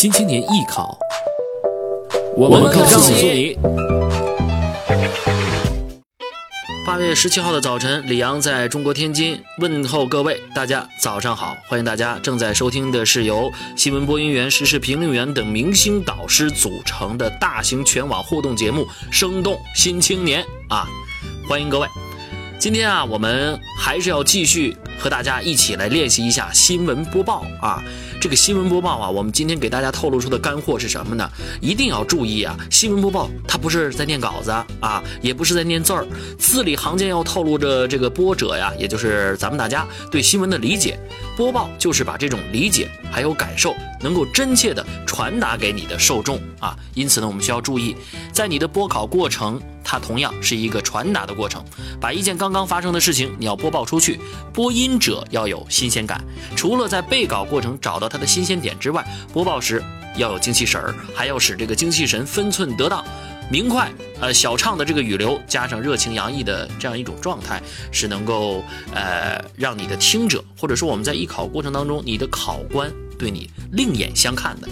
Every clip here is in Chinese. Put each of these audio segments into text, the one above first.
新青年艺考，我们告诉你。八月十七号的早晨，李阳在中国天津问候各位，大家早上好！欢迎大家正在收听的是由新闻播音员、时事评论员等明星导师组成的大型全网互动节目《生动新青年》啊！欢迎各位！今天啊，我们还是要继续和大家一起来练习一下新闻播报啊。这个新闻播报啊，我们今天给大家透露出的干货是什么呢？一定要注意啊！新闻播报它不是在念稿子啊，也不是在念字儿，字里行间要透露着这个播者呀，也就是咱们大家对新闻的理解。播报就是把这种理解还有感受，能够真切的传达给你的受众啊。因此呢，我们需要注意，在你的播考过程，它同样是一个传达的过程。把一件刚刚发生的事情，你要播报出去，播音者要有新鲜感。除了在备稿过程找到它的新鲜点之外，播报时要有精气神儿，还要使这个精气神分寸得当。明快，呃，小畅的这个语流，加上热情洋溢的这样一种状态，是能够呃让你的听者，或者说我们在艺考过程当中，你的考官对你另眼相看的。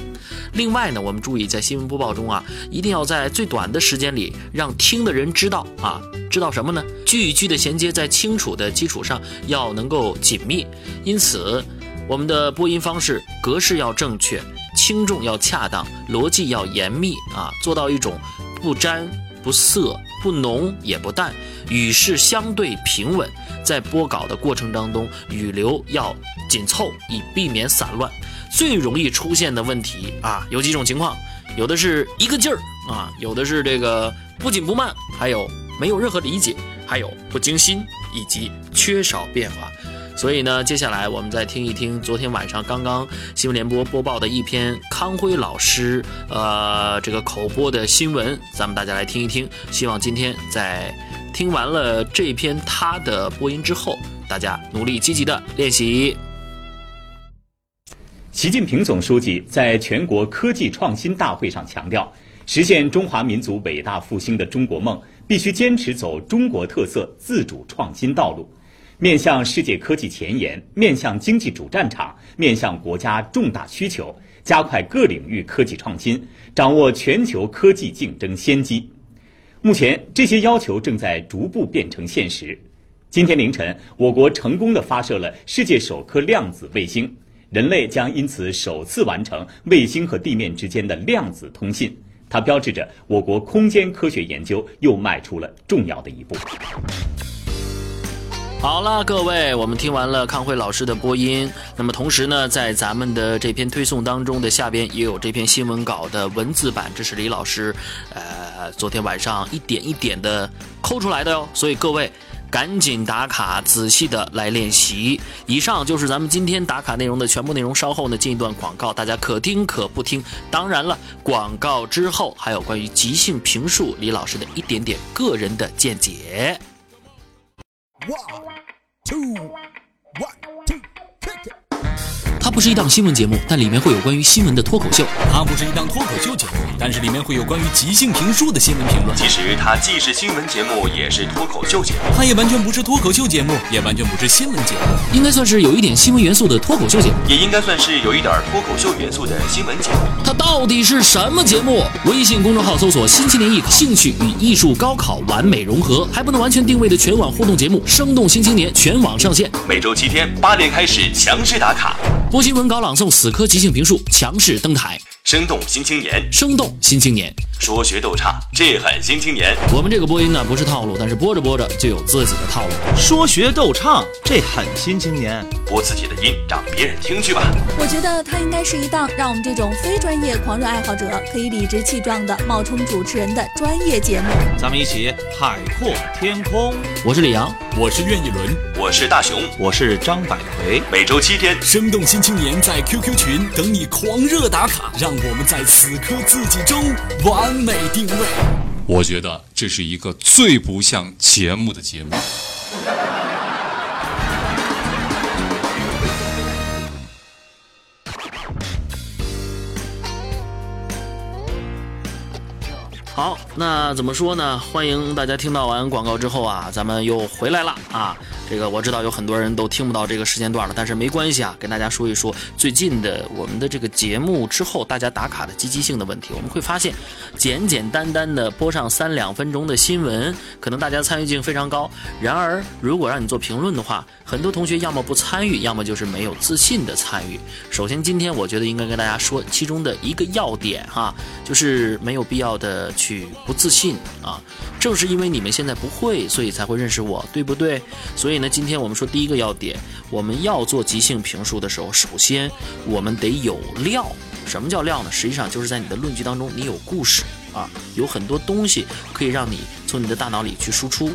另外呢，我们注意在新闻播报中啊，一定要在最短的时间里让听的人知道啊，知道什么呢？句与句的衔接在清楚的基础上要能够紧密，因此我们的播音方式格式要正确，轻重要恰当，逻辑要严密啊，做到一种。不沾不涩不浓也不淡，语势相对平稳，在播稿的过程当中，语流要紧凑，以避免散乱。最容易出现的问题啊，有几种情况，有的是一个劲儿啊，有的是这个不紧不慢，还有没有任何理解，还有不精心以及缺少变化。所以呢，接下来我们再听一听昨天晚上刚刚新闻联播播报的一篇康辉老师呃这个口播的新闻，咱们大家来听一听。希望今天在听完了这篇他的播音之后，大家努力积极的练习。习近平总书记在全国科技创新大会上强调，实现中华民族伟大复兴的中国梦，必须坚持走中国特色自主创新道路。面向世界科技前沿，面向经济主战场，面向国家重大需求，加快各领域科技创新，掌握全球科技竞争先机。目前，这些要求正在逐步变成现实。今天凌晨，我国成功的发射了世界首颗量子卫星，人类将因此首次完成卫星和地面之间的量子通信。它标志着我国空间科学研究又迈出了重要的一步。好了，各位，我们听完了康辉老师的播音。那么同时呢，在咱们的这篇推送当中的下边也有这篇新闻稿的文字版，这是李老师，呃，昨天晚上一点一点的抠出来的哟。所以各位赶紧打卡，仔细的来练习。以上就是咱们今天打卡内容的全部内容。稍后呢，进一段广告，大家可听可不听。当然了，广告之后还有关于即兴评述李老师的一点点个人的见解。它不是一档新闻节目，但里面会有关于新闻的脱口秀。它不是一档脱口秀节目，但是里面会有关于即兴评述的新闻评论。其实它既是新闻节目，也是脱口秀节目。它也完全不是脱口秀节目，也完全不是新闻节目，应该算是有一点新闻元素的脱口秀节目，也应该算是有一点脱口秀元素的新闻节目。它到底是什么节目？微信公众号搜索“新青年艺考”，兴趣与艺术高考完美融合，还不能完全定位的全网互动节目《生动新青年》全网上线，每周七天八点开始强势打卡。播新闻稿朗诵，死磕即兴评述，强势登台。生动新青年，生动新青年，说学逗唱，这很新青年。我们这个播音呢不是套路，但是播着播着就有自己的套路。说学逗唱，这很新青年。播自己的音，让别人听去吧。我觉得它应该是一档让我们这种非专业狂热爱好者可以理直气壮的冒充主持人的专业节目。咱们一起海阔天空。我是李阳，我是苑一伦，我是大熊，我是张百奎。每周七天，生动新青年在 QQ 群等你狂热打卡，让我们在此刻自己中完美定位。我觉得这是一个最不像节目的节目。好，那怎么说呢？欢迎大家听到完广告之后啊，咱们又回来了啊。这个我知道有很多人都听不到这个时间段了，但是没关系啊，跟大家说一说最近的我们的这个节目之后大家打卡的积极性的问题。我们会发现，简简单单的播上三两分钟的新闻，可能大家参与性非常高。然而，如果让你做评论的话，很多同学要么不参与，要么就是没有自信的参与。首先，今天我觉得应该跟大家说其中的一个要点哈，就是没有必要的去不自信啊。正是因为你们现在不会，所以才会认识我，对不对？所以所以呢，今天我们说第一个要点，我们要做即兴评述的时候，首先我们得有料。什么叫料呢？实际上就是在你的论据当中，你有故事啊，有很多东西可以让你从你的大脑里去输出。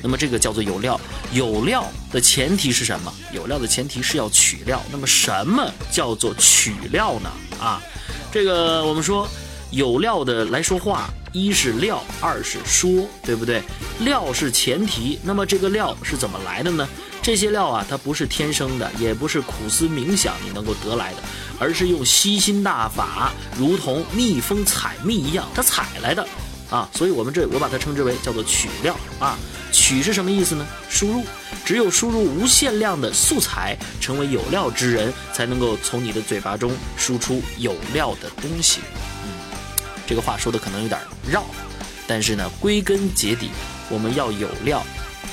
那么这个叫做有料。有料的前提是什么？有料的前提是要取料。那么什么叫做取料呢？啊，这个我们说有料的来说话。一是料，二是说，对不对？料是前提，那么这个料是怎么来的呢？这些料啊，它不是天生的，也不是苦思冥想你能够得来的，而是用吸心大法，如同蜜蜂采蜜一样，它采来的啊。所以我们这我把它称之为叫做取料啊。取是什么意思呢？输入，只有输入无限量的素材，成为有料之人，才能够从你的嘴巴中输出有料的东西。这个话说的可能有点绕，但是呢，归根结底，我们要有料，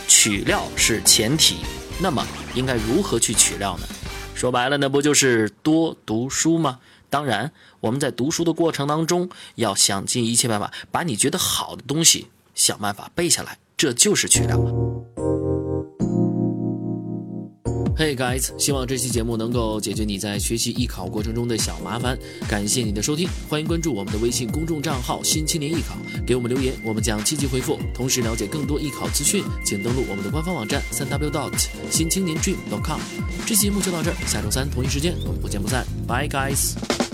取料是前提。那么应该如何去取料呢？说白了，那不就是多读书吗？当然，我们在读书的过程当中，要想尽一切办法，把你觉得好的东西想办法背下来，这就是取料。Hey guys，希望这期节目能够解决你在学习艺考过程中的小麻烦。感谢你的收听，欢迎关注我们的微信公众账号“新青年艺考”，给我们留言，我们将积极回复。同时了解更多艺考资讯，请登录我们的官方网站三 w dot 新青年 dream dot com。这期节目就到这儿，下周三同一时间我们不见不散。Bye guys。